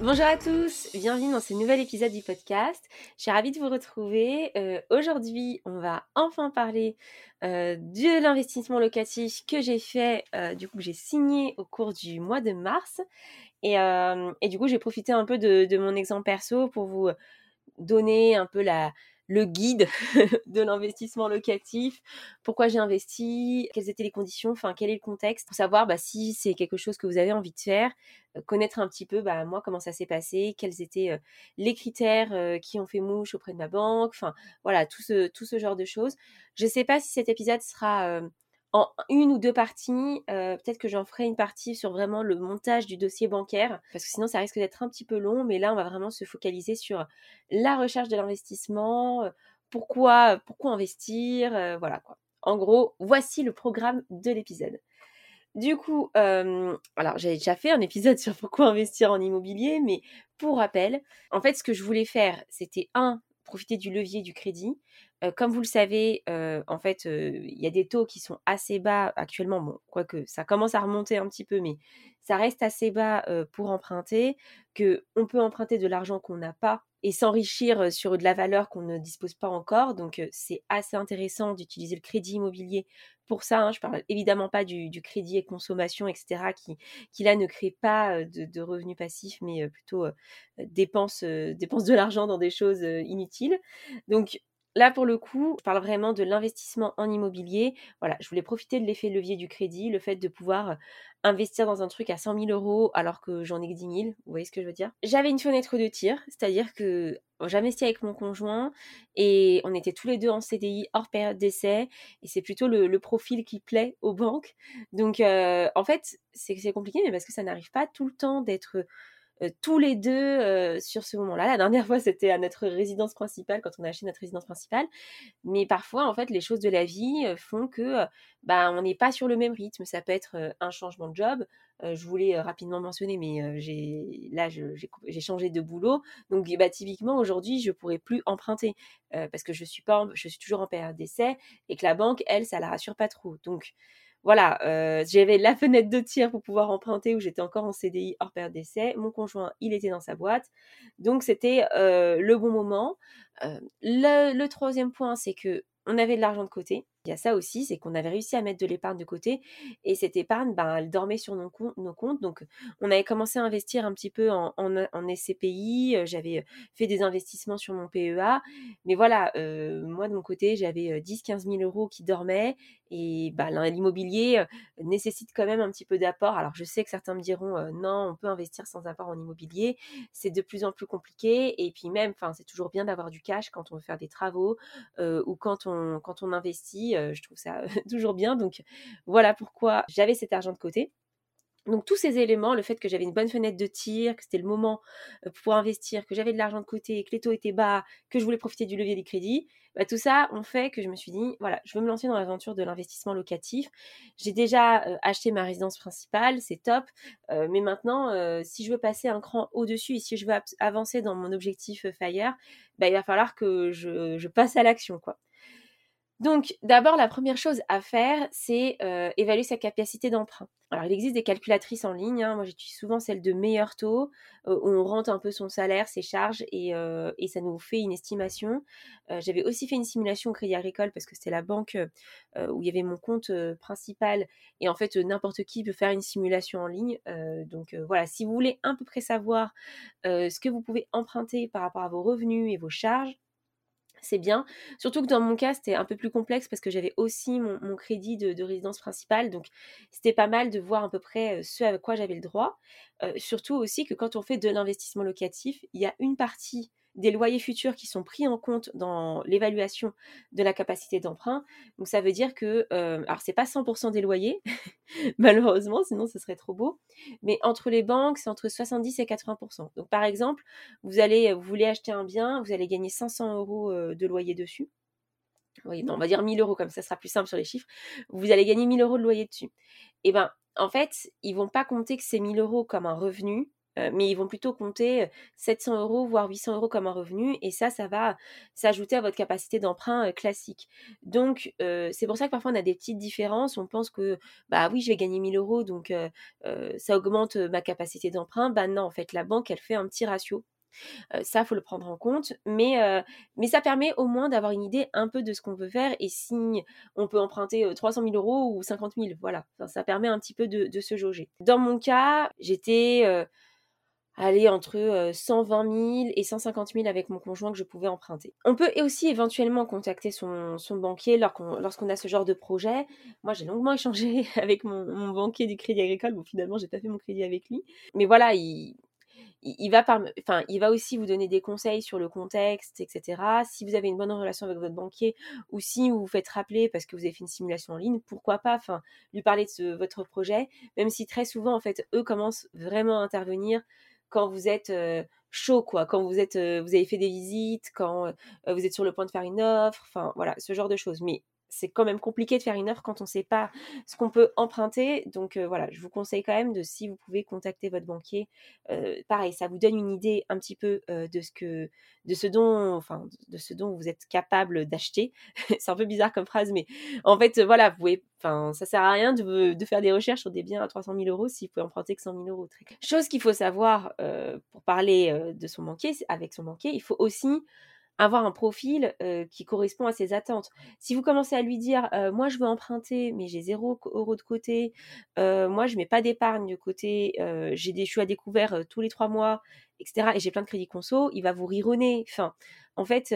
Bonjour à tous, bienvenue dans ce nouvel épisode du podcast. Je suis ravie de vous retrouver. Euh, aujourd'hui, on va enfin parler euh, de l'investissement locatif que j'ai fait, euh, du coup que j'ai signé au cours du mois de mars. Et, du coup, j'ai profité un peu de, mon exemple perso pour vous donner un peu la, le guide de l'investissement locatif, pourquoi j'ai investi, quelles étaient les conditions, enfin quel est le contexte, pour savoir bah, si c'est quelque chose que vous avez envie de faire, euh, connaître un petit peu bah, moi comment ça s'est passé, quels étaient euh, les critères euh, qui ont fait mouche auprès de ma banque, enfin voilà, tout ce, tout ce genre de choses. Je ne sais pas si cet épisode sera en une ou deux parties. Euh, peut-être que j'en ferai une partie sur vraiment le montage du dossier bancaire, parce que sinon ça risque d'être un petit peu long. Mais là, on va vraiment se focaliser sur la recherche de l'investissement, euh, pourquoi, pourquoi investir, euh, voilà quoi. En gros, voici le programme de l'épisode. Du coup, alors j'avais déjà fait un épisode sur pourquoi investir en immobilier, mais pour rappel, en fait, ce que je voulais faire, c'était un, profiter du levier du crédit. comme vous le savez, en fait, il y a des taux qui sont assez bas actuellement. Bon, quoique ça commence à remonter un petit peu, mais ça reste assez bas pour emprunter, que on peut emprunter de l'argent qu'on n'a pas et s'enrichir sur de la valeur qu'on ne dispose pas encore. Donc c'est assez intéressant d'utiliser le crédit immobilier pour ça. Hein. Je parle évidemment pas du, crédit et consommation, etc., qui, là ne crée pas de, revenus passifs, mais plutôt dépense, dépense de l'argent dans des choses inutiles. Donc Là, pour le coup, je parle vraiment de l'investissement en immobilier. Voilà, je voulais profiter de l'effet levier du crédit, le fait de pouvoir investir dans un truc à 100 000 euros alors que j'en ai que 10 000. Vous voyez ce que je veux dire? J'avais une fenêtre de tir, c'est-à-dire que j'investis avec mon conjoint et on était tous les deux en CDI hors période d'essai et c'est plutôt le, profil qui plaît aux banques. Donc, en fait, c'est compliqué, mais parce que ça n'arrive pas tout le temps d'être euh, tous les deux euh, sur ce moment-là. La dernière fois, c'était à notre résidence principale, quand on a acheté notre résidence principale. Mais parfois, en fait, les choses de la vie euh, font que bah, on n'est pas sur le même rythme. Ça peut être un changement de job. je voulais rapidement mentionner, mais j'ai là, j'ai changé de boulot. Donc, bah, typiquement, aujourd'hui, je pourrais plus emprunter parce que je suis, pas je suis toujours en période d'essai et que la banque, elle, ça la rassure pas trop. Donc, voilà, euh, j'avais la fenêtre de tir pour pouvoir emprunter où j'étais encore en CDI hors période d'essai. Mon conjoint, il était dans sa boîte. Donc, c'était euh, le bon moment. Euh, le, troisième point, c'est que on avait de l'argent de côté. Il y a ça aussi, c'est qu'on avait réussi à mettre de l'épargne de côté et cette épargne, ben, elle dormait sur nos, comptes. Donc, on avait commencé à investir un petit peu en, en, SCPI. J'avais fait des investissements sur mon PEA. Mais voilà, moi, de mon côté, j'avais 10-15 000 euros qui dormaient et ben, l'immobilier nécessite quand même un petit peu d'apport. Alors, je sais que certains me diront non, on peut investir sans apport en immobilier. C'est de plus en plus compliqué. Et puis, même, c'est toujours bien d'avoir du cash quand on veut faire des travaux ou quand on, quand on investit. Euh, je trouve ça toujours bien. Donc voilà pourquoi j'avais cet argent de côté. Donc tous ces éléments, le fait que j'avais une bonne fenêtre de tir, que c'était le moment euh, pour investir, que j'avais de l'argent de côté, que les taux étaient bas, que je voulais profiter du levier des crédits, bah, tout ça ont fait que je me suis dit, voilà, je veux me lancer dans l'aventure de l'investissement locatif. J'ai déjà euh, acheté ma résidence principale, c'est top, mais maintenant, si je veux passer un cran au-dessus et si je veux avancer dans mon objectif FIRE, bah, il va falloir que je, je passe à l'action, quoi. Donc, d'abord, la première chose à faire, c'est euh, évaluer sa capacité d'emprunt. Alors, il existe des calculatrices en ligne. Hein. Moi, j'utilise souvent celle de meilleur taux, euh, où on rentre un peu son salaire, ses charges, et, euh, ça nous fait une estimation. J'avais aussi fait une simulation au Crédit Agricole, parce que c'était la banque où il y avait mon compte principal. Et en fait, n'importe qui peut faire une simulation en ligne. donc, voilà, si vous voulez à peu près savoir ce que vous pouvez emprunter par rapport à vos revenus et vos charges, c'est bien. Surtout que dans mon cas, c'était un peu plus complexe parce que j'avais aussi mon, crédit de, résidence principale. Donc, c'était pas mal de voir à peu près ce à quoi j'avais le droit. surtout aussi que quand on fait de l'investissement locatif, il y a une partie des loyers futurs qui sont pris en compte dans l'évaluation de la capacité d'emprunt. Donc ça veut dire que, euh, alors c'est pas 100% des loyers, malheureusement, sinon ce serait trop beau, mais entre les banques, c'est entre 70 et 80%. Donc par exemple, vous allez, vous voulez acheter un bien, vous allez gagner 500 euros euh, de loyer dessus. on va dire 1000 euros comme ça sera plus simple sur les chiffres, vous allez gagner 1000 euros de loyer dessus. Et eh ben, en fait, ils vont pas compter que c'est 1000 euros comme un revenu, euh, mais ils vont plutôt compter 700 euros, voire 800 euros comme un revenu, et ça, ça va s'ajouter à votre capacité d'emprunt classique. Donc, c'est pour ça que parfois on a des petites différences. On pense que, bah oui, je vais gagner 1000 euros, donc ça augmente ma capacité d'emprunt. Bah non, en fait, la banque, elle fait un petit ratio ça, faut le prendre en compte. Mais, ça permet au moins d'avoir une idée un peu de ce qu'on veut faire et si on peut emprunter 300 000 euros ou 50 000. Voilà, ça permet un petit peu de, se jauger. Dans mon cas, j'étais aller entre 120 000 et 150 000 avec mon conjoint que je pouvais emprunter. On peut aussi éventuellement contacter son, banquier lorsqu'on a ce genre de projet. Moi, j'ai longuement échangé avec mon, banquier du Crédit Agricole. Bon, finalement, j'ai pas fait mon crédit avec lui. Mais voilà, il va aussi vous donner des conseils sur le contexte, etc. Si vous avez une bonne relation avec votre banquier ou si vous vous faites rappeler parce que vous avez fait une simulation en ligne, pourquoi pas, enfin, lui parler de votre projet, même si très souvent, en fait, eux commencent vraiment à intervenir quand vous êtes chaud, quoi, quand vous êtes, vous avez fait des visites, quand vous êtes sur le point de faire une offre, enfin, voilà, ce genre de choses. Mais c'est quand même compliqué de faire une offre quand on ne sait pas ce qu'on peut emprunter. Donc euh, voilà, je vous conseille quand même de, si vous pouvez contacter votre banquier, euh, pareil, ça vous donne une idée un petit peu euh, de ce que, de ce dont, de ce dont vous êtes capable d'acheter. c'est un peu bizarre comme phrase, mais en fait, voilà, vous pouvez, enfin, ça sert à rien de, de, faire des recherches sur des biens à 300 000 euros si vous pouvez emprunter que 100 000 euros. Chose qu'il faut savoir pour parler de son banquier, avec son banquier, il faut aussi avoir un profil qui correspond à ses attentes. Si vous commencez à lui dire moi je veux emprunter mais j'ai zéro euro de côté, moi je mets pas d'épargne de côté, j'ai des je à découvert tous les trois mois, etc. et j'ai plein de crédits conso, il va vous rironner. Enfin, en fait,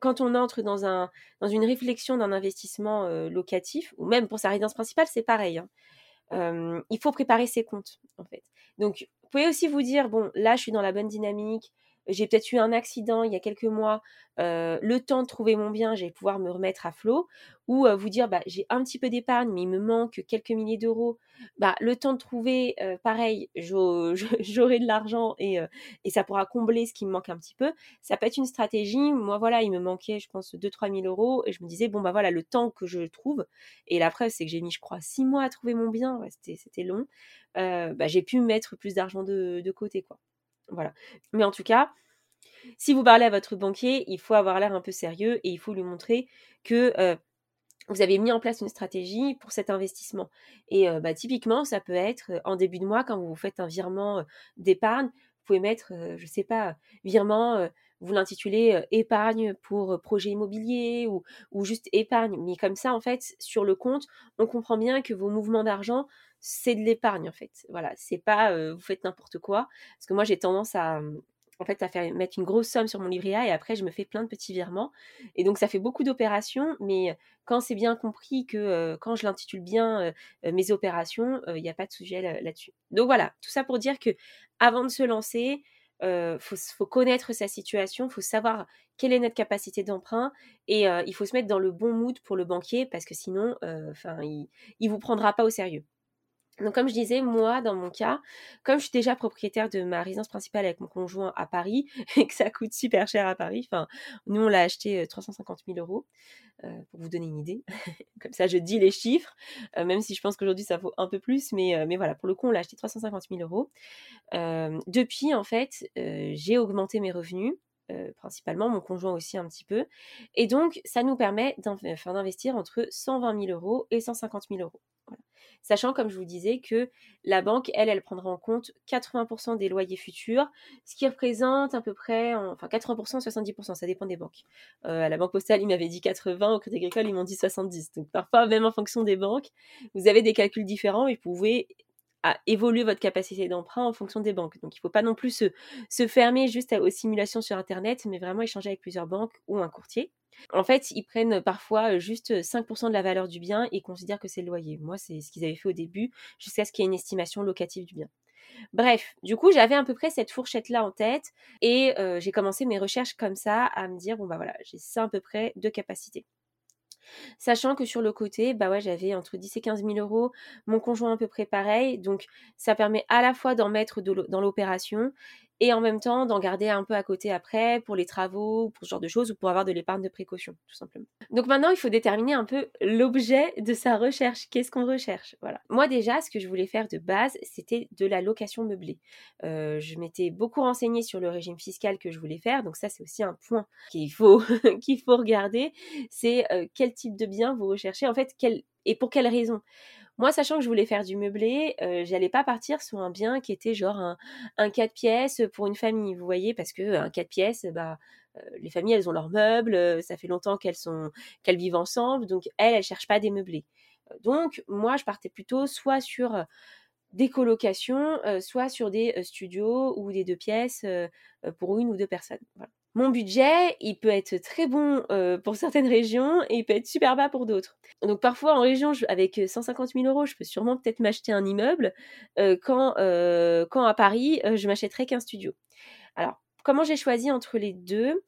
quand on entre dans un dans une réflexion d'un investissement locatif ou même pour sa résidence principale, c'est pareil. Hein. il faut préparer ses comptes en fait. Donc vous pouvez aussi vous dire bon là je suis dans la bonne dynamique, j'ai peut-être eu un accident il y a quelques mois, le temps de trouver mon bien, j'ai pouvoir me remettre à flot, ou vous dire bah, j'ai un petit peu d'épargne, mais il me manque quelques milliers d'euros, bah, le temps de trouver, pareil, j'aurai de l'argent et, ça pourra combler ce qui me manque un petit peu. Ça peut être une stratégie, moi voilà, il me manquait je pense 2-3 000 euros, et je me disais bon bah voilà, le temps que je trouve, et la preuve c'est que j'ai mis je crois 6 mois à trouver mon bien, c'était long, bah, j'ai pu mettre plus d'argent de côté quoi. Voilà. Mais en tout cas, si vous parlez à votre banquier, il faut avoir l'air un peu sérieux et il faut lui montrer que euh, vous avez mis en place une stratégie pour cet investissement. Et euh, bah, typiquement, ça peut être euh, en début de mois, quand vous faites un virement d'épargne, vous pouvez mettre, je ne sais pas, virement, vous l'intitulez épargne pour projet immobilier ou, ou juste épargne. Mais comme ça, en fait, sur le compte, on comprend bien que vos mouvements d'argent c'est de l'épargne en fait. Voilà, c'est pas vous faites n'importe quoi. Parce que moi j'ai tendance à mmh, en fait à faire mettre une grosse somme sur mon livret A et après je me fais plein de petits virements. Et donc ça fait beaucoup d'opérations, mais quand c'est bien compris que quand je l'intitule bien mes opérations, il n'y a pas de sujet là-dessus. Donc voilà, tout ça pour dire que avant de se lancer, il faut, connaître sa situation, il faut savoir quelle est notre capacité d'emprunt et il faut se mettre dans le bon mood pour le banquier parce que sinon, enfin, il, ne vous prendra pas au sérieux. Donc comme je disais, moi, dans mon cas, comme je suis déjà propriétaire de ma résidence principale avec mon conjoint à Paris et que ça coûte super cher à Paris, enfin, nous on l'a acheté 350 000 euros, euh, pour vous donner une idée. comme ça, je dis les chiffres, euh, même si je pense qu'aujourd'hui ça vaut un peu plus, mais, euh, mais voilà, pour le coup, on l'a acheté 350 000 euros. depuis, en fait, j'ai augmenté mes revenus. Principalement, mon conjoint aussi un petit peu. Et donc, ça nous permet d'investir entre 120 000 euros et 150 000 euros. Sachant, comme je vous disais, que la banque, elle, elle prendra en compte 80% des loyers futurs, ce qui représente à peu près, enfin 80%, 70%, ça dépend des banques. Euh, à la Banque Postale, ils m'avaient dit 80%, au Crédit Agricole, ils m'ont dit 70. Donc parfois, même en fonction des banques, vous avez des calculs différents et vous pouvez évoluer votre capacité d'emprunt en fonction des banques. Donc il ne faut pas non plus se, fermer juste aux simulations sur Internet, mais vraiment échanger avec plusieurs banques ou un courtier. En fait, ils prennent parfois juste 5% de la valeur du bien et considèrent que c'est le loyer. Moi, c'est ce qu'ils avaient fait au début, jusqu'à ce qu'il y ait une estimation locative du bien. Bref, du coup, j'avais à peu près cette fourchette-là en tête et j'ai commencé mes recherches comme ça à me dire, bon bah voilà, j'ai ça à peu près de capacité. Sachant que sur le côté, bah ouais, j'avais entre 10 et 15 000 euros, mon conjoint à peu près pareil, donc ça permet à la fois d'en mettre dans l'opération et en même temps d'en garder un peu à côté après pour les travaux, pour ce genre de choses ou pour avoir de l'épargne de précaution, tout simplement. Donc maintenant, il faut déterminer un peu l'objet de sa recherche. Qu'est-ce qu'on recherche? Voilà. Moi déjà, ce que je voulais faire de base, c'était de la location meublée. Euh, je m'étais beaucoup renseignée sur le régime fiscal que je voulais faire, donc ça c'est aussi un point qu'il faut regarder. C'est euh, quel type de bien vous recherchez? En fait, et pour quelle raison? Moi, sachant que je voulais faire du meublé, euh, j'allais pas partir sur un bien qui était genre un, un 4 pièces pour une famille, vous voyez, parce que un 4 pièces, bah, euh, les familles, elles ont leurs meubles, euh, ça fait longtemps qu'elles sont qu'elles vivent ensemble, donc elles, elles cherchent pas des meublés. Donc, moi, je partais plutôt soit sur des colocations, soit sur des studios ou des deux pièces pour une ou deux personnes. Mon budget, il peut être très bon euh, pour certaines régions et il peut être super bas pour d'autres. Donc parfois en région, avec 150 000 euros, je peux sûrement peut-être m'acheter un immeuble, euh, quand, euh, à Paris, je m'achèterais qu'un studio. Alors, comment j'ai choisi entre les deux?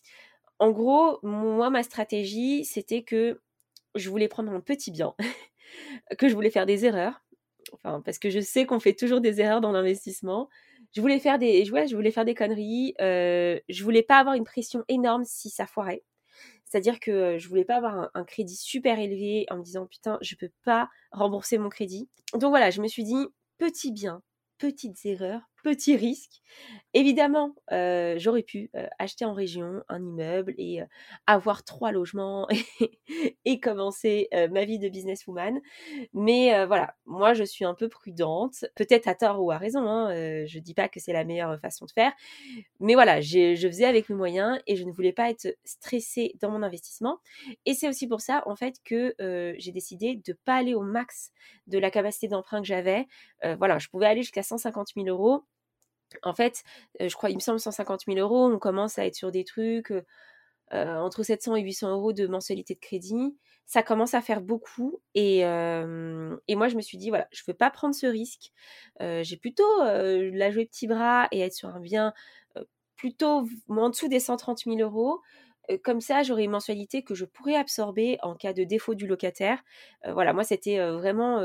En gros, moi, ma stratégie, c'était que je voulais prendre un petit bien, que je voulais faire des erreurs, parce que je sais qu'on fait toujours des erreurs dans l'investissement je voulais faire des, je voulais faire des conneries. Euh, je voulais pas avoir une pression énorme si ça foirait. C'est-à-dire que euh, je voulais pas avoir un, crédit super élevé en me disant putain, je peux pas rembourser mon crédit. Donc voilà, je me suis dit petit bien, petites erreurs, petits risques. Évidemment, j'aurais pu acheter en région un immeuble et avoir trois logements et, commencer ma vie de businesswoman. Mais voilà, moi je suis un peu prudente, peut-être à tort ou à raison. Hein, je dis pas que c'est la meilleure façon de faire, mais voilà, je faisais avec mes moyens et je ne voulais pas être stressée dans mon investissement. Et c'est aussi pour ça en fait que j'ai décidé de pas aller au max de la capacité d'emprunt que j'avais. voilà, je pouvais aller jusqu'à 150 000 euros en fait, je crois, il me semble 150 000 euros, on commence à être sur des trucs entre 700 et 800 euros de mensualité de crédit. Ça commence à faire beaucoup. Et, et moi, je me suis dit, voilà, je ne veux pas prendre ce risque. J'ai plutôt la jouer petit bras et être sur un bien plutôt en dessous des 130 000 euros. Comme ça, j'aurai une mensualité que je pourrais absorber en cas de défaut du locataire. voilà, moi, c'était vraiment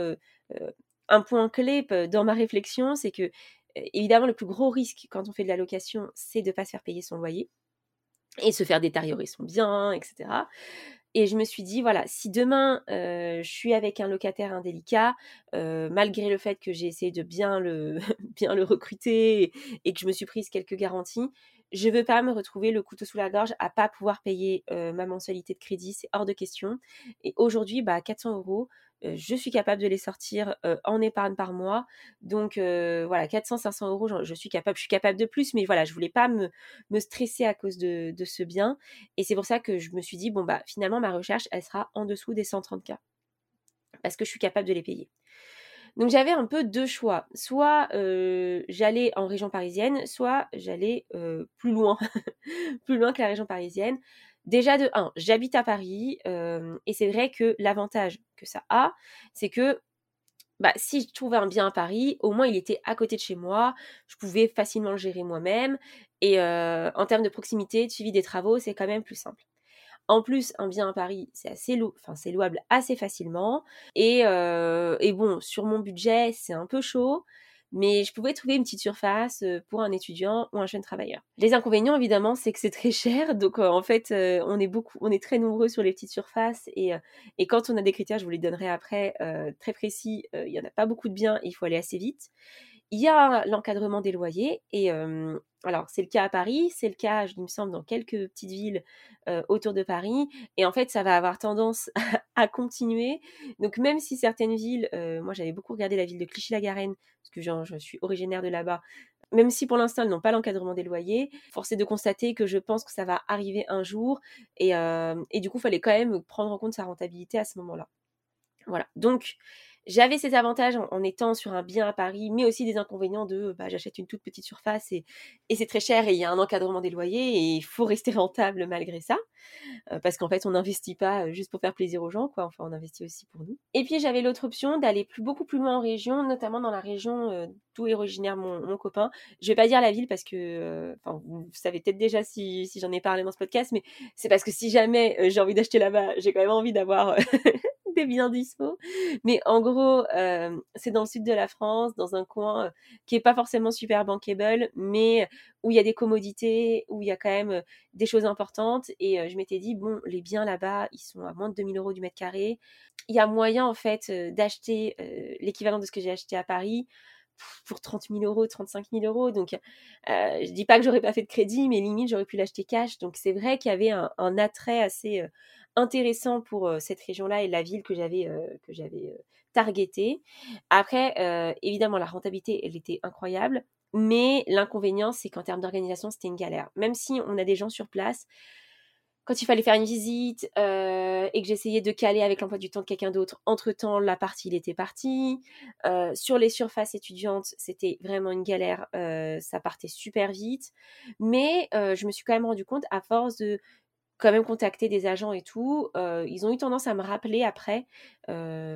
un point clé dans ma réflexion, c'est que évidemment, le plus gros risque quand on fait de la location, c'est de ne pas se faire payer son loyer et se faire détériorer son bien, etc. Et je me suis dit, voilà, si demain je suis avec un locataire indélicat, malgré le fait que j'ai essayé de bien le, bien le recruter et, que je me suis prise quelques garanties, je ne veux pas me retrouver le couteau sous la gorge à pas pouvoir payer ma mensualité de crédit, c'est hors de question. Et aujourd'hui, bah, 400 euros, je suis capable de les sortir en épargne par mois. Donc voilà, 400-500 euros, je suis capable, je suis capable de plus, mais voilà, je voulais pas me, me stresser à cause de, de ce bien. Et c'est pour ça que je me suis dit, bon bah finalement ma recherche, elle sera en dessous des 130K. Parce que je suis capable de les payer. Donc j'avais un peu deux choix. Soit j'allais en région parisienne, soit j'allais plus loin, plus loin que la région parisienne. Déjà de 1, j'habite à Paris et c'est vrai que l'avantage que ça a, c'est que bah, si je trouvais un bien à Paris, au moins il était à côté de chez moi, je pouvais facilement le gérer moi-même et en termes de proximité, de suivi des travaux, c'est quand même plus simple. En plus, un bien à Paris, c'est assez enfin, c'est louable assez facilement. Et, et bon, sur mon budget, c'est un peu chaud mais je pouvais trouver une petite surface pour un étudiant ou un jeune travailleur. Les inconvénients, évidemment, c'est que c'est très cher, donc en fait, on est beaucoup, on est très nombreux sur les petites surfaces, et, et quand on a des critères, je vous les donnerai après, très précis, il n'y en a pas beaucoup de biens, il faut aller assez vite. Il y a l'encadrement des loyers, et alors c'est le cas à Paris, c'est le cas, il me semble, dans quelques petites villes autour de Paris, et en fait, ça va avoir tendance à, continuer. Donc même si certaines villes, moi j'avais beaucoup regardé la ville de Clichy-la-Garenne, parce que je suis originaire de là-bas, même si pour l'instant elles n'ont pas l'encadrement des loyers, force est de constater que je pense que ça va arriver un jour, et, et du coup, il fallait quand même prendre en compte sa rentabilité à ce moment-là. Voilà, donc j'avais ces avantages en, étant sur un bien à Paris, mais aussi des inconvénients de bah, j'achète une toute petite surface et, c'est très cher et il y a un encadrement des loyers et il faut rester rentable malgré ça. Euh, parce qu'en fait, on n'investit pas juste pour faire plaisir aux gens, quoi. Enfin, on investit aussi pour nous. Et puis, j'avais l'autre option d'aller plus, beaucoup plus loin en région, notamment dans la région euh, d'où est originaire mon, copain. Je vais pas dire la ville parce que, euh, vous savez peut-être déjà si j'en ai parlé dans ce podcast, mais c'est parce que si jamais j'ai envie d'acheter là-bas, j'ai quand même envie d'avoir des biens dispo. Mais en gros, c'est dans le sud de la France, dans un coin qui est pas forcément super bankable, mais où il y a des commodités, où il y a quand même des choses importantes. Et je m'étais dit, bon, les biens là-bas, ils sont à moins de 2000 euros du mètre carré. Il y a moyen, en fait, d'acheter l'équivalent de ce que j'ai acheté à Paris pour 30 000 euros, 35 000 euros. Donc, euh, je dis pas que j'aurais pas fait de crédit, mais limite, j'aurais pu l'acheter cash. Donc, c'est vrai qu'il y avait un, attrait assez intéressant pour cette région-là et la ville que j'avais targetée. Après, évidemment, la rentabilité, elle était incroyable. Mais l'inconvénient, c'est qu'en termes d'organisation, c'était une galère. Même si on a des gens sur place, quand il fallait faire une visite et que j'essayais de caler avec l'emploi du temps de quelqu'un d'autre, entre-temps, la partie, il était parti. Sur les surfaces étudiantes, c'était vraiment une galère. Ça partait super vite. Mais je me suis quand même rendu compte, à force de quand même contacter des agents et tout, ils ont eu tendance à me rappeler après,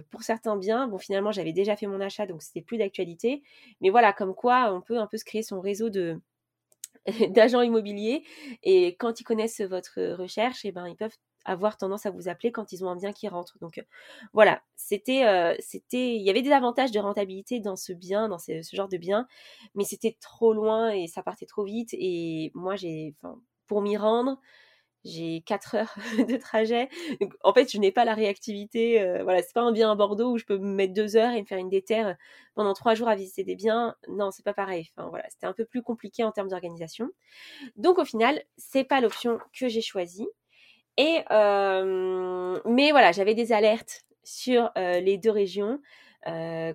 pour certains biens. Bon, finalement, j'avais déjà fait mon achat, donc c'était plus d'actualité. Mais voilà, comme quoi, on peut un peu se créer son réseau de d'agents immobiliers. Et quand ils connaissent votre recherche, eh ben, ils peuvent avoir tendance à vous appeler quand ils ont un bien qui rentre. Donc voilà, c'était, c'était, il y avait des avantages de rentabilité dans ce bien, dans ce, genre de bien, mais c'était trop loin et ça partait trop vite. Et moi, j'ai, pour m'y rendre, j'ai 4 heures de trajet. en fait, je n'ai pas la réactivité. Euh, voilà, c'est pas un bien à Bordeaux où je peux me mettre 2 heures et me faire une déterre pendant 3 jours à visiter des biens. Non, c'est pas pareil. Enfin, voilà, c'était un peu plus compliqué en termes d'organisation. Donc, au final, c'est pas l'option que j'ai choisie. Et, euh, mais voilà, j'avais des alertes sur euh, les deux régions.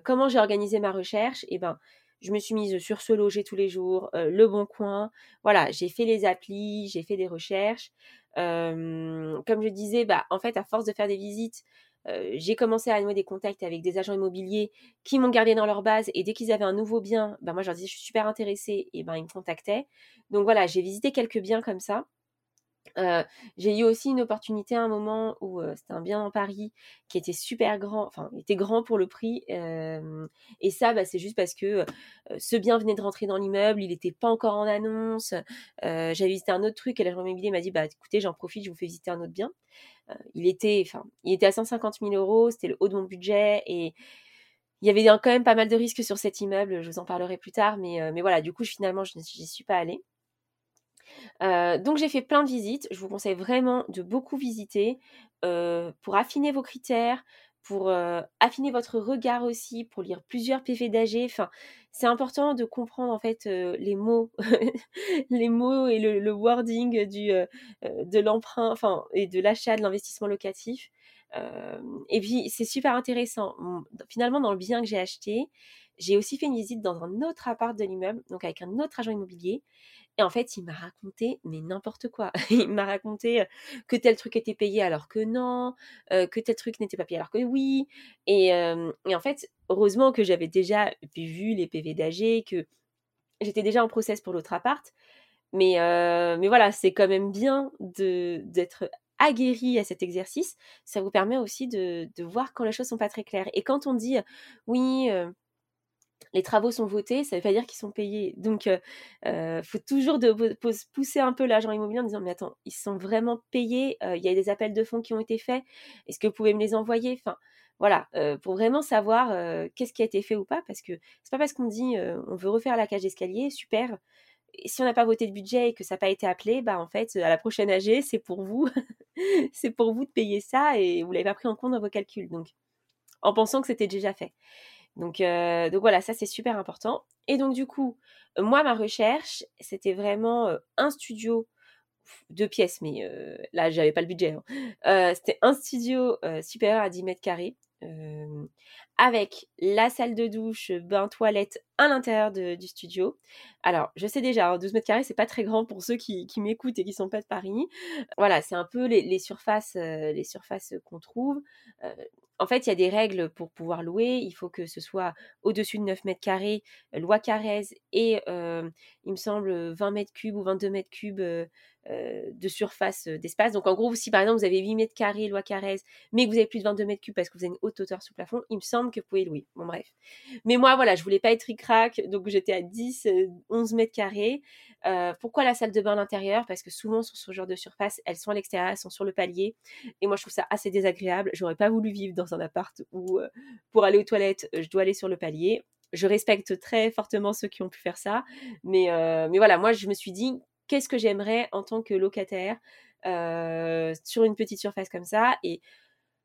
comment j'ai organisé ma recherche? Eh ben, je me suis mise sur ce loger tous les jours, le bon coin. Voilà, j'ai fait les applis, j'ai fait des recherches. Comme je disais, bah, en fait, à force de faire des visites, j'ai commencé à nouer des contacts avec des agents immobiliers qui m'ont gardé dans leur base et dès qu'ils avaient un nouveau bien, bah, moi je leur disais je suis super intéressée et ben ils me contactaient. Donc voilà, j'ai visité quelques biens comme ça j'ai eu aussi une opportunité à un moment où c'était un bien en Paris qui était super grand, enfin, était grand pour le prix. et ça, bah, c'est juste parce que ce bien venait de rentrer dans l'immeuble, il n'était pas encore en annonce. J'avais visité un autre truc et l'agent immobilier m'a dit bah écoutez, j'en profite, je vous fais visiter un autre bien. il était, enfin, il était à 150 000 euros, c'était le haut de mon budget et il y avait quand même pas mal de risques sur cet immeuble. Je vous en parlerai plus tard, mais, mais voilà, du coup, finalement, je n'y suis pas allée. Donc j'ai fait plein de visites. Je vous conseille vraiment de beaucoup visiter pour affiner vos critères, pour affiner votre regard aussi, pour lire plusieurs PV d'AG. Enfin, c'est important de comprendre en fait les mots, les mots et le, wording du, de l'emprunt, enfin et de l'achat de l'investissement locatif. et puis c'est super intéressant. Finalement, dans le bien que j'ai acheté, j'ai aussi fait une visite dans un autre appart de l'immeuble, donc avec un autre agent immobilier. Et en fait, il m'a raconté, mais n'importe quoi. il m'a raconté que tel truc était payé alors que non, que tel truc n'était pas payé alors que oui. Et, en fait, heureusement que j'avais déjà vu les PV d'AG, que j'étais déjà en process pour l'autre appart. Mais, mais voilà, c'est quand même bien d'être aguerri à cet exercice. Ça vous permet aussi de, de, voir quand les choses sont pas très claires. Et quand on dit oui, les travaux sont votés, ça ne veut pas dire qu'ils sont payés. Donc, il euh, faut toujours pousser un peu l'agent immobilier en disant, mais attends, ils sont vraiment payés, il y a des appels de fonds qui ont été faits, est-ce que vous pouvez me les envoyer? Enfin, voilà, pour vraiment savoir qu'est-ce qui a été fait ou pas, parce que c'est pas parce qu'on dit, on veut refaire la cage d'escalier, super. Et si on n'a pas voté de budget et que ça n'a pas été appelé, bah en fait, à la prochaine AG, c'est pour vous, c'est pour vous de payer ça et vous l'avez pas pris en compte dans vos calculs. Donc, en pensant que c'était déjà fait. Donc, euh, donc voilà, ça c'est super important. Et donc du coup, moi ma recherche, c'était vraiment euh, un studio deux pièces, mais euh, là j'avais pas le budget. Hein. c'était un studio supérieur à 10 mètres carrés. avec la salle de douche, bain, toilette à l'intérieur du studio. Alors, je sais déjà, 12 hein, mètres carrés, c'est pas très grand pour ceux qui, m'écoutent et qui sont pas de Paris. Voilà, c'est un peu les, surfaces, les surfaces qu'on trouve en fait, il y a des règles pour pouvoir louer. Il faut que ce soit au-dessus de 9 mètres carrés, euh, loi Carrez, et il me semble 20 mètres cubes ou 22 mètres cubes de surface d'espace. Donc en gros, si par exemple vous avez 8 mètres carrés, loi Carrez, mais que vous avez plus de 22 mètres cubes parce que vous avez une haute hauteur sous plafond, il me semble que vous pouvez louer. Bon bref. Mais moi voilà, je voulais pas être ric-rac, donc j'étais à 10, 11 mètres carrés. pourquoi la salle de bain à l'intérieur? Parce que souvent sur ce genre de surface, elles sont à l'extérieur, elles sont sur le palier. Et moi je trouve ça assez désagréable. J'aurais pas voulu vivre dans un appart où pour aller aux toilettes, je dois aller sur le palier je respecte très fortement ceux qui ont pu faire ça. Mais, mais voilà, moi, je me suis dit, qu'est-ce que j'aimerais en tant que locataire sur une petite surface comme ça et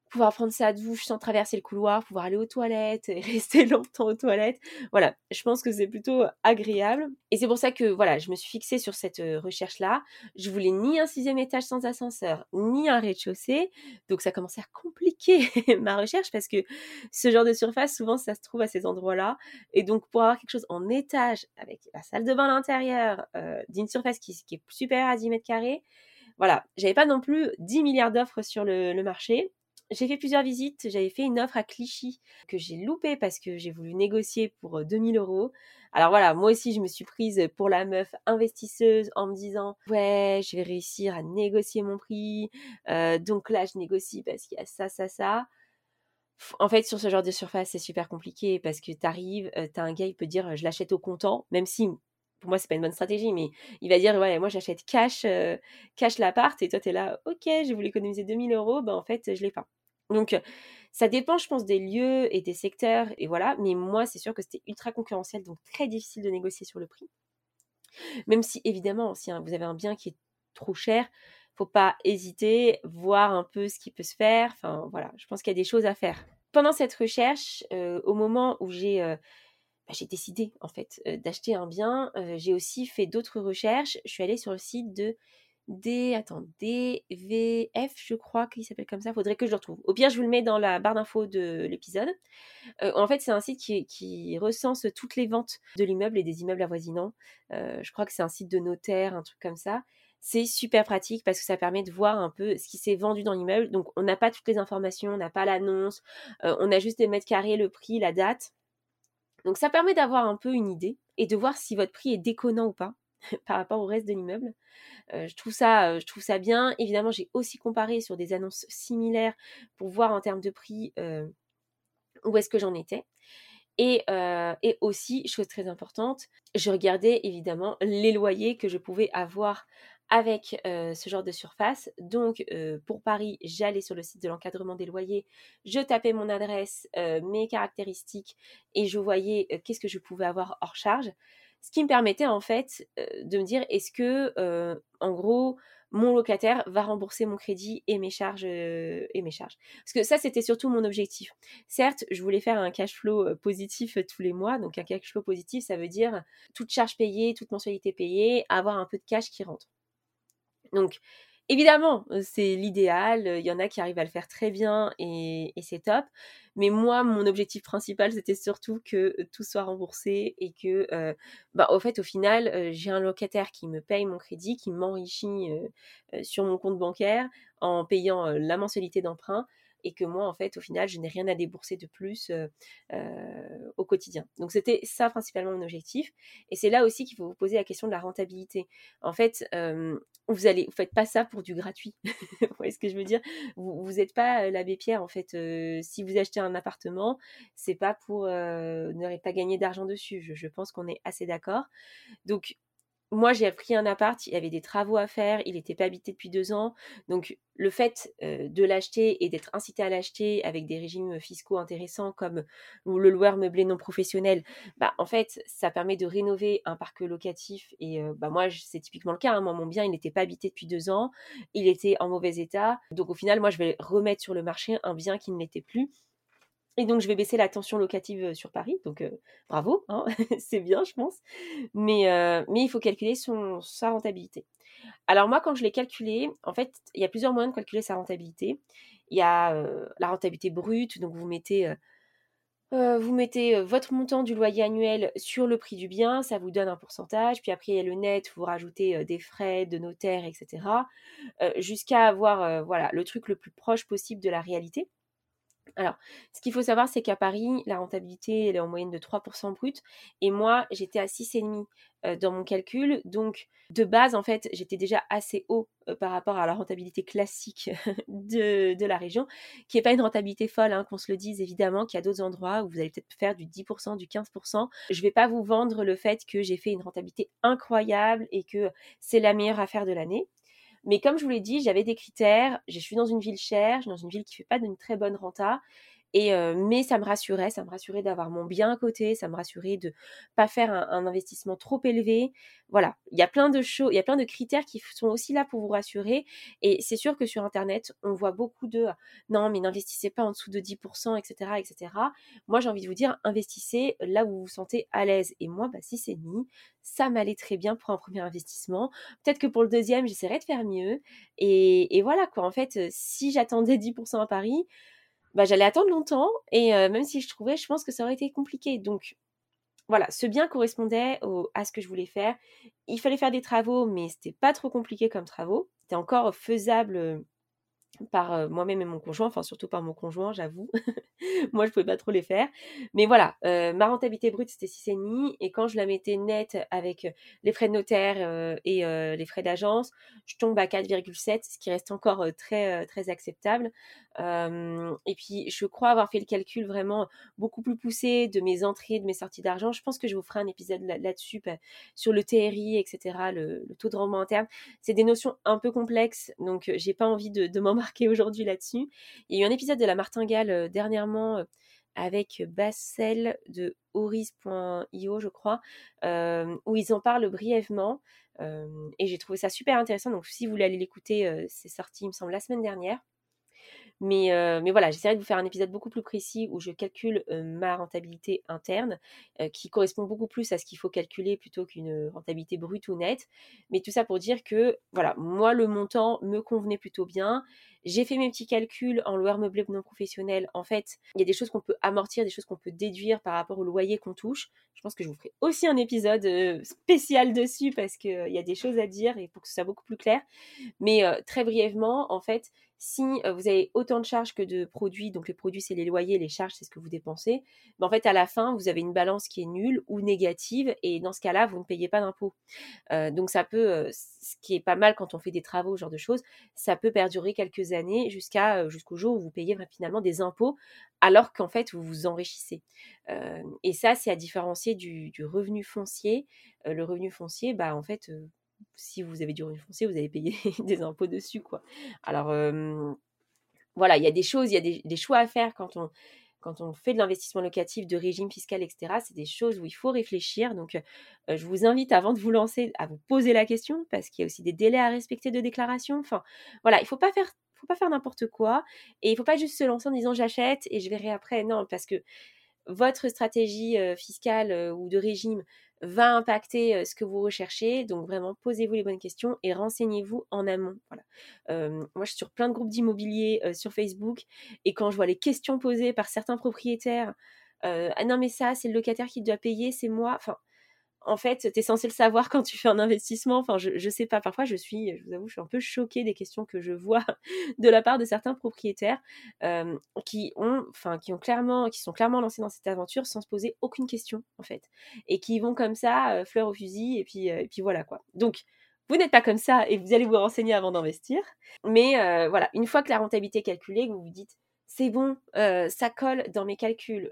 pouvoir prendre sa douche sans traverser le couloir, pouvoir aller aux toilettes et rester longtemps aux toilettes. Voilà, je pense que c'est plutôt agréable. Et c'est pour ça que voilà, je me suis fixée sur cette recherche-là. Je voulais ni un sixième étage sans ascenseur, ni un rez-de-chaussée. Donc ça commençait à compliquer ma recherche parce que ce genre de surface, souvent, ça se trouve à ces endroits-là. Et donc pour avoir quelque chose en étage avec la salle de bain à l'intérieur, d'une surface qui, est supérieure à 10 mètres carrés, voilà, j'avais pas non plus 10 milliards d'offres sur le marché j'ai fait plusieurs visites. J'avais fait une offre à Clichy que j'ai loupée parce que j'ai voulu négocier pour 2000 euros. Alors voilà, moi aussi, je me suis prise pour la meuf investisseuse en me disant ouais, je vais réussir à négocier mon prix. donc là, je négocie parce qu'il y a ça, ça, ça. En fait, sur ce genre de surface, c'est super compliqué parce que tu arrives, tu as un gars, il peut dire je l'achète au comptant, même si pour moi, c'est pas une bonne stratégie, mais il va dire, ouais, moi j'achète cash, cash l'appart, et toi tu es là, ok, je voulais économiser 2000 euros, ben en fait, je l'ai pas. Donc, ça dépend, je pense, des lieux et des secteurs, et voilà. Mais moi, c'est sûr que c'était ultra concurrentiel, donc très difficile de négocier sur le prix. Même si, évidemment, si vous avez un bien qui est trop cher, faut pas hésiter, voir un peu ce qui peut se faire. Enfin, voilà, je pense qu'il y a des choses à faire. Pendant cette recherche, au moment où j'ai bah, j'ai décidé en fait d'acheter un bien, j'ai aussi fait d'autres recherches. Je suis allée sur le site de D, attends, DVF, je crois qu'il s'appelle comme ça. Faudrait que je le retrouve. Au pire, je vous le mets dans la barre d'infos de l'épisode. Euh, en fait, c'est un site qui, recense toutes les ventes de l'immeuble et des immeubles avoisinants. Euh, je crois que c'est un site de notaire, un truc comme ça. C'est super pratique parce que ça permet de voir un peu ce qui s'est vendu dans l'immeuble. Donc, on n'a pas toutes les informations, on n'a pas l'annonce, euh, on a juste des mètres carrés, le prix, la date. Donc, ça permet d'avoir un peu une idée et de voir si votre prix est déconnant ou pas par rapport au reste de l'immeuble je, trouve ça, je trouve ça bien. Évidemment, j'ai aussi comparé sur des annonces similaires pour voir en termes de prix où est-ce que j'en étais. Et, aussi, chose très importante, je regardais évidemment les loyers que je pouvais avoir avec ce genre de surface. Donc, pour Paris, j'allais sur le site de l'encadrement des loyers, je tapais mon adresse, mes caractéristiques et je voyais qu'est-ce que je pouvais avoir hors charge. Ce qui me permettait en fait de me dire est-ce que, en gros, mon locataire va rembourser mon crédit et mes charges et mes charges? Parce que ça, c'était surtout mon objectif. Certes, je voulais faire un cash flow positif tous les mois. Donc un cash flow positif, ça veut dire toute charge payée, toute mensualité payée, avoir un peu de cash qui rentre. Donc Évidemment, c'est l'idéal. Il y en a qui arrivent à le faire très bien et, c'est top. Mais moi, mon objectif principal, c'était surtout que tout soit remboursé et que, bah, au fait, au final, j'ai un locataire qui me paye mon crédit, qui m'enrichit sur mon compte bancaire en payant la mensualité d'emprunt et que moi, en fait, au final, je n'ai rien à débourser de plus au quotidien. Donc, c'était ça principalement mon objectif. Et c'est là aussi qu'il faut vous poser la question de la rentabilité. En fait, vous allez, vous faites pas ça pour du gratuit. vous voyez ce que je veux dire? Vous n'êtes pas l'abbé Pierre, en fait. si vous achetez un appartement, c'est pas pour ne pas gagner d'argent dessus. Je, je pense qu'on est assez d'accord. Donc, moi, j'ai pris un appart, il y avait des travaux à faire, il n'était pas habité depuis deux ans. Donc, le fait de l'acheter et d'être incité à l'acheter avec des régimes fiscaux intéressants comme le loueur meublé non professionnel, bah, en fait, ça permet de rénover un parc locatif. Et bah, moi, c'est typiquement le cas. Hein. Moi, mon bien, il n'était pas habité depuis deux ans, il était en mauvais état. Donc, au final, moi, je vais remettre sur le marché un bien qui ne l'était plus. Et donc, je vais baisser la tension locative sur Paris. Donc, bravo, hein, c'est bien, je pense. Mais, mais il faut calculer sa rentabilité. Alors, moi, quand je l'ai calculé, en fait, il y a plusieurs moyens de calculer sa rentabilité. Il y a la rentabilité brute. Donc, vous mettez, vous mettez votre montant du loyer annuel sur le prix du bien. Ça vous donne un pourcentage. Puis après, il y a le net. Vous rajoutez des frais de notaire, etc. jusqu'à avoir voilà, le truc le plus proche possible de la réalité. Alors, ce qu'il faut savoir, c'est qu'à Paris, la rentabilité, est en moyenne de 3% brut. Et moi, j'étais à 6,5 euh, dans mon calcul. Donc, de base, en fait, j'étais déjà assez haut euh, par rapport à la rentabilité classique de, la région, qui n'est pas une rentabilité folle, hein, qu'on se le dise évidemment, qu'il y a d'autres endroits où vous allez peut-être faire du 10%, du 15%. Je ne vais pas vous vendre le fait que j'ai fait une rentabilité incroyable et que c'est la meilleure affaire de l'année. Mais comme je vous l'ai dit, j'avais des critères. Je suis dans une ville chère, je suis dans une ville qui fait pas d'une très bonne renta. Mais ça me rassurait, ça me rassurait d'avoir mon bien à côté, ça me rassurait de pas faire un, investissement trop élevé. Voilà, il y a plein de choses, il y a plein de critères qui sont aussi là pour vous rassurer. Et c'est sûr que sur internet, on voit beaucoup de non, mais n'investissez pas en dessous de 10%, etc., etc. Moi, j'ai envie de vous dire, investissez là où vous vous sentez à l'aise. Et moi, bah, si c'est mis, ça m'allait très bien pour un premier investissement. Peut-être que pour le deuxième, j'essaierai de faire mieux. Et, et voilà quoi. En fait, si j'attendais 10% à Paris bah, j'allais attendre longtemps et même si je trouvais, je pense que ça aurait été compliqué. Donc voilà, ce bien correspondait à ce que je voulais faire. Il fallait faire des travaux, mais c'était pas trop compliqué comme travaux. C'était encore faisable par moi-même et mon conjoint, enfin surtout par mon conjoint, j'avoue. Moi, je pouvais pas trop les faire. Mais voilà, ma rentabilité brute, c'était 6,5. Et quand je la mettais nette avec les frais de notaire et les frais d'agence, je tombe à 4,7, ce qui reste encore très, très acceptable. et puis, je crois avoir fait le calcul vraiment beaucoup plus poussé de mes entrées, de mes sorties d'argent. Je pense que je vous ferai un épisode là-dessus, sur le TRI, etc., le, taux de rendement interne. C'est des notions un peu complexes, donc j'ai pas envie de, de m'embarquer aujourd'hui là-dessus. Il y a eu un épisode de la martingale dernièrement avec Bassel de Horis.io, je crois, où ils en parlent brièvement. et j'ai trouvé ça super intéressant. Donc, si vous voulez aller l'écouter, c'est sorti, il me semble, la semaine dernière. Mais, mais voilà, j'essaierai de vous faire un épisode beaucoup plus précis où je calcule ma rentabilité interne, qui correspond beaucoup plus à ce qu'il faut calculer plutôt qu'une rentabilité brute ou nette. Mais tout ça pour dire que, voilà, moi, le montant me convenait plutôt bien. J'ai fait mes petits calculs en loueur meublé non professionnel. En fait, il y a des choses qu'on peut amortir, des choses qu'on peut déduire par rapport au loyer qu'on touche. Je pense que je vous ferai aussi un épisode spécial dessus parce qu'il y a des choses à dire et pour que ce soit beaucoup plus clair. Mais très brièvement, en fait, si vous avez autant de charges que de produits, donc les produits c'est les loyers, les charges c'est ce que vous dépensez, en fait à la fin vous avez une balance qui est nulle ou négative et dans ce cas-là vous ne payez pas d'impôt. donc ça peut, ce qui est pas mal quand on fait des travaux, ce genre de choses, ça peut perdurer quelques années jusqu'à jusqu'au jour où vous payez finalement des impôts alors qu'en fait vous vous enrichissez. et ça c'est à différencier du, du revenu foncier. le revenu foncier, bah en fait si vous avez du revenu foncier, vous allez payer des impôts dessus, quoi. Alors, voilà, il y a des choses, il y a des, choix à faire quand on, fait de l'investissement locatif, de régime fiscal, etc. C'est des choses où il faut réfléchir. Donc, je vous invite, avant de vous lancer, à vous poser la question, parce qu'il y a aussi des délais à respecter de déclaration. Enfin, voilà, il ne faut pas faire n'importe quoi et il faut pas juste se lancer en disant j'achète et je verrai après non parce que votre stratégie fiscale ou de régime va impacter ce que vous recherchez. Donc vraiment, posez-vous les bonnes questions et renseignez-vous en amont. Moi, je suis sur plein de groupes d'immobilier sur Facebook et quand je vois les questions posées par certains propriétaires, ah non mais ça, c'est le locataire qui doit payer, c'est moi. En fait, tu es censé le savoir quand tu fais un investissement. Enfin, je, ne sais pas. Parfois, je suis, je vous avoue, je suis un peu choquée des questions que je vois de la part de certains propriétaires qui ont, enfin, qui ont clairement, qui sont clairement lancés dans cette aventure sans se poser aucune question, en fait, et qui vont comme ça, fleur au fusil, et puis, et puis voilà quoi. Donc, vous n'êtes pas comme ça et vous allez vous renseigner avant d'investir. Mais voilà, une fois que la rentabilité est calculée, vous vous dites c'est bon, ça colle dans mes calculs,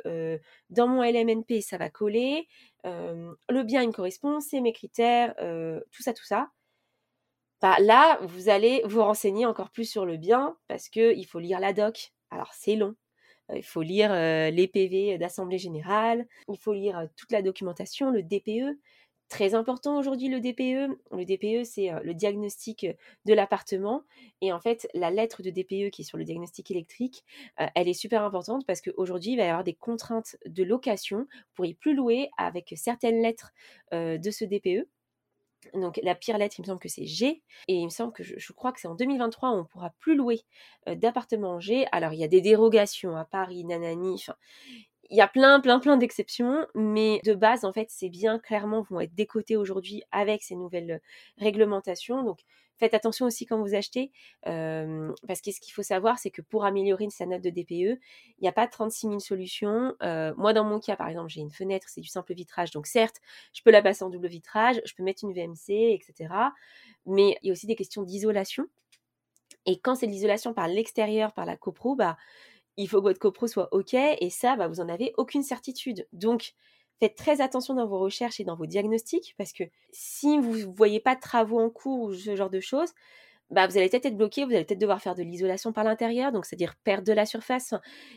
dans mon LMNP, ça va coller, le bien, il correspond, c'est mes critères, tout ça, tout ça. Bah, là, vous allez vous renseigner encore plus sur le bien parce qu'il faut lire la doc. Alors, c'est long. Il faut lire les PV d'Assemblée Générale, il faut lire toute la documentation, le DPE, Très important aujourd'hui le DPE. Le DPE, c'est le diagnostic de l'appartement. Et en fait, la lettre de DPE qui est sur le diagnostic électrique, elle est super importante parce qu'aujourd'hui, il va y avoir des contraintes de location. Ne pourriez plus louer avec certaines lettres de ce DPE. Donc la pire lettre, il me semble que c'est G. Et il me semble que je, crois que c'est en 2023 on ne pourra plus louer d'appartement G. Alors il y a des dérogations à Paris, Nanani. Il y a plein, plein, plein d'exceptions, mais de base, en fait, c'est bien clairement vont être décotés aujourd'hui avec ces nouvelles réglementations. Donc, faites attention aussi quand vous achetez, parce que ce qu'il faut savoir, c'est que pour améliorer sa note de DPE, il n'y a pas 36 000 solutions. moi, dans mon cas, par exemple, j'ai une fenêtre, c'est du simple vitrage, donc certes, je peux la passer en double vitrage, je peux mettre une VMC, etc. Mais il y a aussi des questions d'isolation. Et quand c'est de l'isolation par l'extérieur, par la copro, bah, il faut que votre copro soit OK, et ça, bah, vous n'en avez aucune certitude. Donc, faites très attention dans vos recherches et dans vos diagnostics parce que si vous ne voyez pas de travaux en cours ou ce genre de choses, bah, vous allez peut-être être bloqué, vous allez peut-être devoir faire de l'isolation par l'intérieur, donc c'est-à-dire perdre de la surface.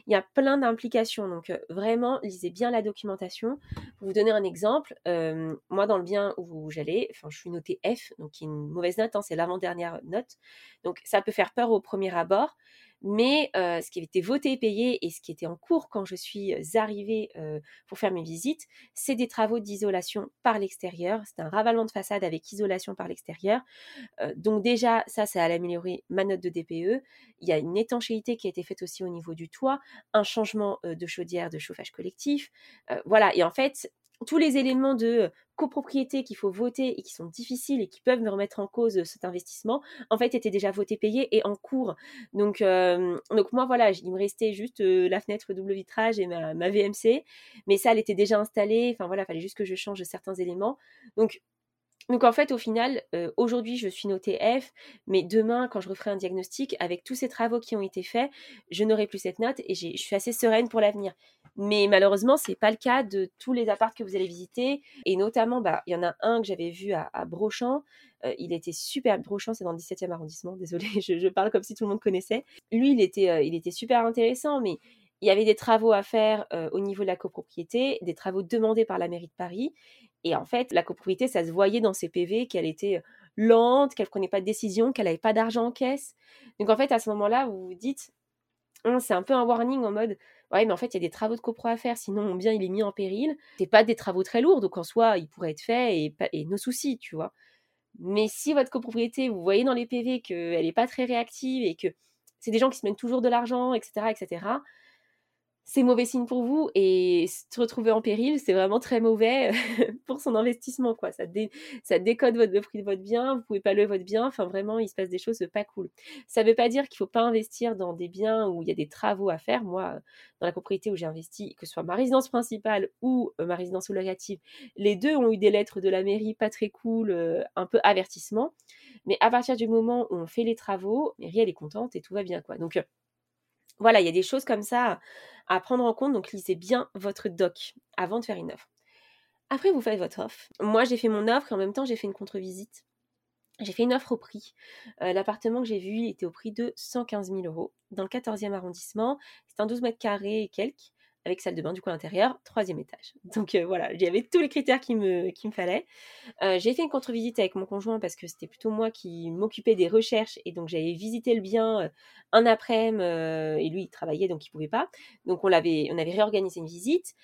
Il y a plein d'implications, donc euh, vraiment lisez bien la documentation. Pour vous donner un exemple, euh, moi dans le bien où j'allais, je suis notée F, donc une mauvaise note, hein, c'est l'avant-dernière note, donc ça peut faire peur au premier abord, mais ce qui avait été voté et payé et ce qui était en cours quand je suis arrivée pour faire mes visites, c'est des travaux d'isolation par l'extérieur. C'est un ravalement de façade avec isolation par l'extérieur. donc déjà, ça, ça a amélioré ma note de DPE. Il y a une étanchéité qui a été faite aussi au niveau du toit, un changement de chaudière, de chauffage collectif. voilà, et en fait, tous les éléments de copropriété qu'il faut voter et qui sont difficiles et qui peuvent me remettre en cause cet investissement, en fait, étaient déjà votés, payés et en cours. Donc, donc moi, voilà, il me restait juste la fenêtre double vitrage et ma, ma, VMC, mais ça, elle était déjà installée. Enfin, voilà, il fallait juste que je change certains éléments. Donc, donc en fait, au final, aujourd'hui, je suis notée F, mais demain, quand je referai un diagnostic, avec tous ces travaux qui ont été faits, je n'aurai plus cette note et je suis assez sereine pour l'avenir. Mais malheureusement, ce n'est pas le cas de tous les apparts que vous allez visiter. Et notamment, bah, il y en a un que j'avais vu à, Brochamp. il était super. Brochamp, c'est dans le 17e arrondissement. Désolée, je, parle comme si tout le monde connaissait. Lui, était, il était super intéressant, mais il y avait des travaux à faire au niveau de la copropriété, des travaux demandés par la mairie de Paris. Et en fait, la copropriété, ça se voyait dans ses PV qu'elle était lente, qu'elle prenait pas de décision, qu'elle n'avait pas d'argent en caisse. Donc en fait, à ce moment-là, vous vous dites, hein, c'est un peu un warning en mode, ouais, mais en fait, il y a des travaux de copro à faire, sinon mon bien, il est mis en péril. C'est pas des travaux très lourds, donc en soi, il pourrait être fait et, et nos soucis, tu vois. Mais si votre copropriété, vous voyez dans les PV qu'elle n'est pas très réactive et que c'est des gens qui se mènent toujours de l'argent, etc., etc., c'est mauvais signe pour vous et se retrouver en péril, c'est vraiment très mauvais pour son investissement. Quoi. Ça, décode le prix de votre bien, vous pouvez pas louer votre bien, enfin vraiment, il se passe des choses pas cool. Ça ne veut pas dire qu'il ne faut pas investir dans des biens où il y a des travaux à faire. Moi, dans la propriété où j'ai investi, que ce soit ma résidence principale ou euh, ma résidence locative, les deux ont eu des lettres de la mairie pas très cool, euh, un peu avertissement. Mais à partir du moment où on fait les travaux, la mairie elle est contente et tout va bien. quoi. Donc euh, voilà, il y a des choses comme ça à prendre en compte, donc lisez bien votre doc avant de faire une offre. Après, vous faites votre offre. Moi, j'ai fait mon offre et en même temps, j'ai fait une contre-visite. J'ai fait une offre au prix. Euh, l'appartement que j'ai vu, était au prix de 115 000 euros dans le 14e arrondissement. C'est un 12 mètres carrés et quelques avec salle de bain du coup à l'intérieur, troisième étage. Donc euh, voilà, j'avais tous les critères qu'il me, me fallait. Euh, j'ai fait une contre-visite avec mon conjoint parce que c'était plutôt moi qui m'occupais des recherches et donc j'avais visité le bien euh, un après-midi et lui il travaillait donc il pouvait pas. Donc on l'avait, on avait réorganisé une visite.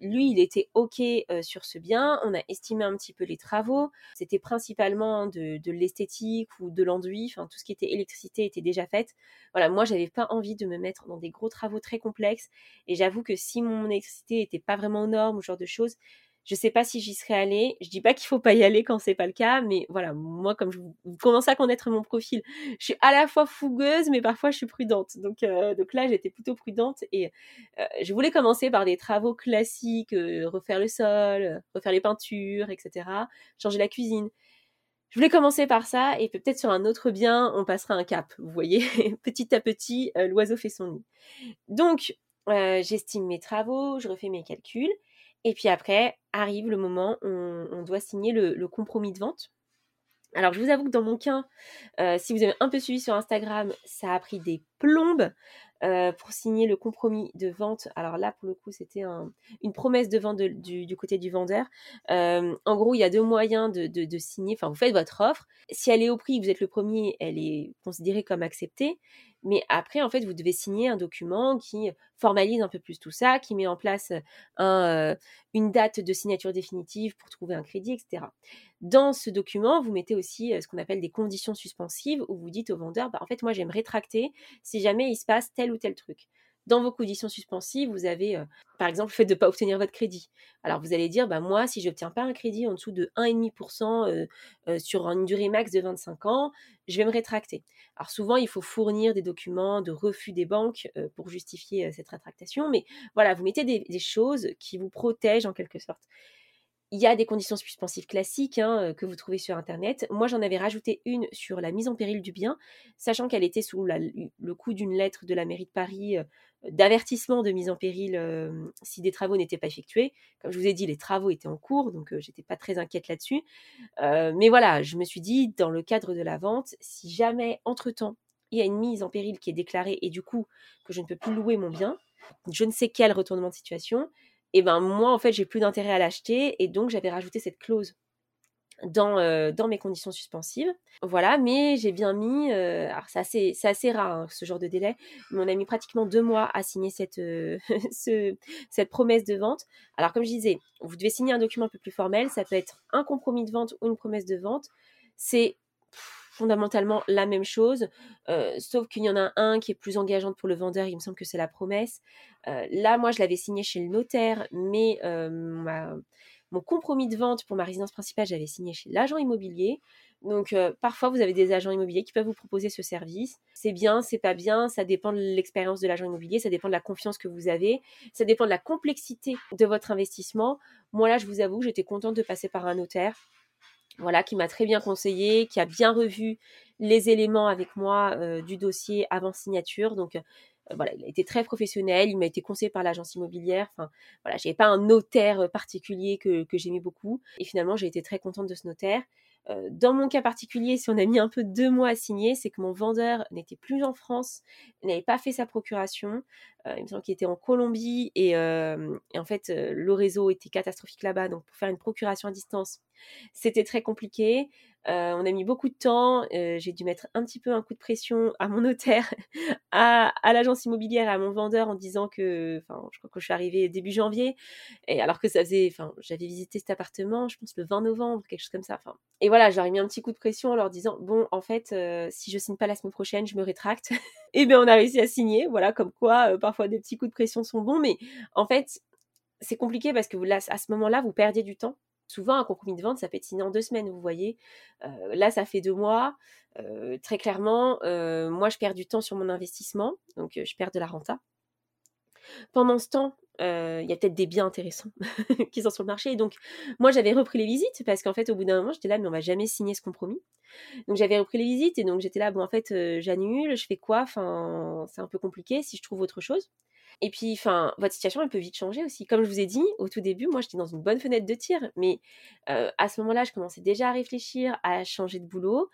Lui, il était OK sur ce bien. On a estimé un petit peu les travaux. C'était principalement de, l'esthétique ou de l'enduit. Enfin, tout ce qui était électricité était déjà fait. Voilà, moi, j'avais pas envie de me mettre dans des gros travaux très complexes. Et j'avoue que si mon électricité était pas vraiment aux normes ou ce genre de choses, je sais pas si j'y serais allée. Je dis pas qu'il faut pas y aller quand c'est pas le cas, mais voilà, moi, comme je vous commencez à connaître mon profil, je suis à la fois fougueuse, mais parfois je suis prudente. Donc, euh, donc là, j'étais plutôt prudente et euh, je voulais commencer par des travaux classiques, euh, refaire le sol, refaire les peintures, etc., changer la cuisine. Je voulais commencer par ça et peut-être sur un autre bien, on passera un cap. Vous voyez, petit à petit, l'oiseau fait son nid. Donc, j'estime mes travaux, je refais mes calculs. Et puis après, arrive le moment où on, doit signer le, compromis de vente. Alors, je vous avoue que dans mon cas, euh, si vous avez un peu suivi sur Instagram, ça a pris des plombes euh, pour signer le compromis de vente. Alors là, pour le coup, c'était une promesse de vente du, côté du vendeur. Euh, en gros, il y a deux moyens de, signer. Enfin, vous faites votre offre. Si elle est au prix, vous êtes le premier, elle est considérée comme acceptée. Mais après, en fait, vous devez signer un document qui formalise un peu plus tout ça, qui met en place un, une date de signature définitive pour trouver un crédit, etc. Dans ce document, vous mettez aussi ce qu'on appelle des conditions suspensives où vous dites au vendeur, bah, en fait, moi, j'aime rétracter si jamais il se passe tel ou tel truc. dans vos conditions suspensives, vous avez, euh, par exemple, le fait de ne pas obtenir votre crédit. Alors, vous allez dire, bah, moi, si je n'obtiens pas un crédit en dessous de 1,5% euh, euh, sur une durée max de 25 ans, je vais me rétracter. Alors, souvent, il faut fournir des documents de refus des banques pour justifier cette rétractation. Mais voilà, vous mettez des choses qui vous protègent en quelque sorte. Il y a des conditions suspensives classiques hein, euh, que vous trouvez sur Internet. Moi, j'en avais rajouté une sur la mise en péril du bien, sachant qu'elle était sous le coup d'une lettre de la mairie de Paris euh, d'avertissement de mise en péril euh, si des travaux n'étaient pas effectués. Comme je vous ai dit, les travaux étaient en cours, donc j'étais pas très inquiète là-dessus. mais voilà, je me suis dit, dans le cadre de la vente, si jamais, entre-temps, il y a une mise en péril qui est déclarée et du coup que je ne peux plus louer mon bien, je ne sais quel retournement de situation, et ben moi en fait j'ai plus d'intérêt à l'acheter et donc j'avais rajouté cette clause dans, euh, dans mes conditions suspensives. Voilà, mais j'ai bien mis, euh, alors c'est assez, c'est assez rare hein, ce genre de délai, mais on a mis pratiquement deux mois à signer cette, euh, ce, cette promesse de vente. Alors comme je disais, vous devez signer un document un peu plus formel, ça peut être un compromis de vente ou une promesse de vente. C'est fondamentalement la même chose, euh, sauf qu'il y en a un qui est plus engageant pour le vendeur, il me semble que c'est la promesse. Euh, là, moi, je l'avais signé chez le notaire, mais euh, mon compromis de vente pour ma résidence principale, j'avais signé chez l'agent immobilier. Donc parfois, vous avez des agents immobiliers qui peuvent vous proposer ce service. C'est bien, c'est pas bien, ça dépend de l'expérience de l'agent immobilier, ça dépend de la confiance que vous avez, ça dépend de la complexité de votre investissement. Moi là, je vous avoue, j'étais contente de passer par un notaire voilà, qui m'a très bien conseillé, qui a bien revu les éléments avec moi euh, du dossier avant signature. Donc euh, voilà, il a été très professionnel, il m'a été conseillé par l'agence immobilière. Enfin voilà, j'avais pas un notaire particulier que, que j'aimais beaucoup. Et finalement, j'ai été très contente de ce notaire. Euh, dans mon cas particulier, si on a mis un peu deux mois à signer, c'est que mon vendeur n'était plus en France, n'avait pas fait sa procuration. Euh, il me semble qu'il était en Colombie et, euh, en fait, le réseau était catastrophique là-bas. Donc, pour faire une procuration à distance, c'était très compliqué. Euh, on a mis beaucoup de temps. Euh, j'ai dû mettre un petit peu un coup de pression à mon notaire, à, l'agence immobilière, à mon vendeur en disant que, enfin, je crois que je suis arrivée début janvier, et alors que ça faisait, enfin, j'avais visité cet appartement, je pense le 20 novembre, quelque chose comme ça. Enfin, et voilà, j'aurais mis un petit coup de pression en leur disant, bon, en fait, euh, si je signe pas la semaine prochaine, je me rétracte. et bien, on a réussi à signer. Voilà, comme quoi, parfois des petits coups de pression sont bons, mais en fait, c'est compliqué parce que là, à ce moment-là, vous perdez du temps Souvent, un compromis de vente, ça peut être en deux semaines, vous voyez. Euh, là, ça fait deux mois. Euh, très clairement, euh, moi, je perds du temps sur mon investissement, donc je perds de la renta. Pendant ce temps, il y a peut-être des biens intéressants qui sont sur le marché. Donc, moi, j'avais repris les visites parce qu'en fait, au bout d'un moment, j'étais là, mais on va jamais signer ce compromis. Donc, j'avais repris les visites et donc j'étais là, bon, en fait, j'annule, je fais quoi? Enfin, c'est un peu compliqué si je trouve autre chose. Et puis, enfin, votre situation, elle peut vite changer aussi. Comme je vous ai dit, au tout début, moi, j'étais dans une bonne fenêtre de tir, mais à ce moment-là, je commençais déjà à réfléchir à changer de boulot.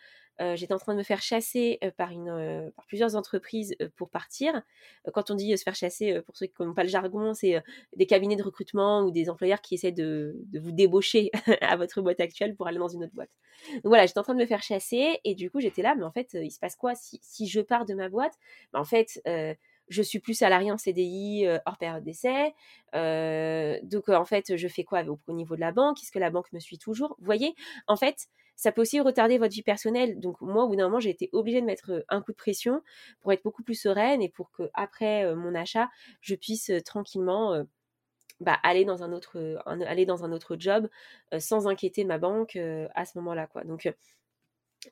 j'étais en train de me faire chasser par, une, par plusieurs entreprises pour partir. quand on dit se faire chasser, pour ceux qui n'ont pas le jargon, c'est des cabinets de recrutement ou des employeurs qui essaient de, de vous débaucher à votre boîte actuelle pour aller dans une autre boîte. Donc voilà, j'étais en train de me faire chasser et du coup, j'étais là, mais en fait, il se passe quoi? Si, si je pars de ma boîte ben, En fait, je suis plus salarié en CDI euh, hors période d'essai. Euh, donc en fait, je fais quoi au, niveau de la banque? Est-ce que la banque me suit toujours? Vous voyez, en fait, ça peut aussi retarder votre vie personnelle. Donc moi, au bout d'un moment, j'ai été obligée de mettre euh, un coup de pression pour être beaucoup plus sereine et pour que après mon achat, je puisse tranquillement bah, aller dans un autre aller dans un autre job sans inquiéter ma banque à ce moment-là. Donc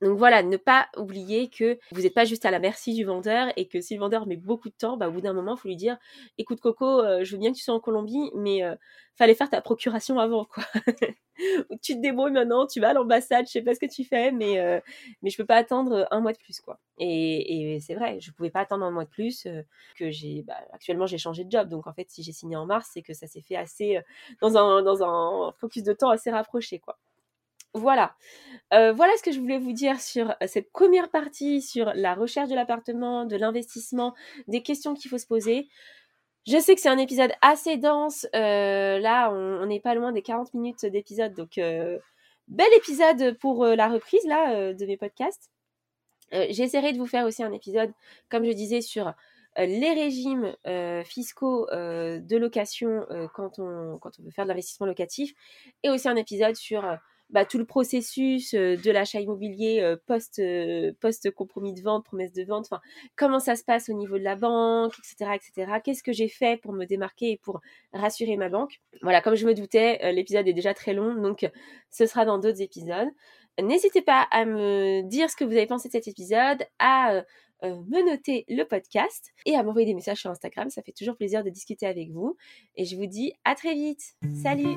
donc voilà, ne pas oublier que vous n'êtes pas juste à la merci du vendeur et que si le vendeur met beaucoup de temps, bah, au bout d'un moment, il faut lui dire écoute Coco, euh, je veux bien que tu sois en Colombie, mais euh, fallait faire ta procuration avant quoi. tu te débrouilles maintenant, tu vas à l'ambassade, je sais pas ce que tu fais, mais euh, mais je peux pas attendre un mois de plus quoi. Et, c'est vrai, je pouvais pas attendre un mois de plus que j'ai bah, actuellement j'ai changé de job, donc en fait si j'ai signé en mars, c'est que ça s'est fait assez dans un dans un focus de temps assez rapproché quoi. Voilà. Euh, voilà ce que je voulais vous dire sur euh, cette première partie, sur la recherche de l'appartement, de l'investissement, des questions qu'il faut se poser. Je sais que c'est un épisode assez dense. Euh, là, on n'est pas loin des 40 minutes d'épisode. Donc, bel épisode pour la reprise de mes podcasts. J'essaierai de vous faire aussi un épisode, comme je disais, sur les régimes fiscaux de location quand, on, quand on veut faire de l'investissement locatif. Et aussi un épisode sur bah, tout le processus de l'achat immobilier post, post compromis de vente, promesse de vente, comment ça se passe au niveau de la banque, etc., etc. Qu'est-ce que j'ai fait pour me démarquer et pour rassurer ma banque? Voilà, comme je me doutais, l'épisode est déjà très long, donc ce sera dans d'autres épisodes. N'hésitez pas à me dire ce que vous avez pensé de cet épisode, à euh, me noter le podcast et à m'envoyer des messages sur Instagram. Ça fait toujours plaisir de discuter avec vous. Et je vous dis à très vite. Salut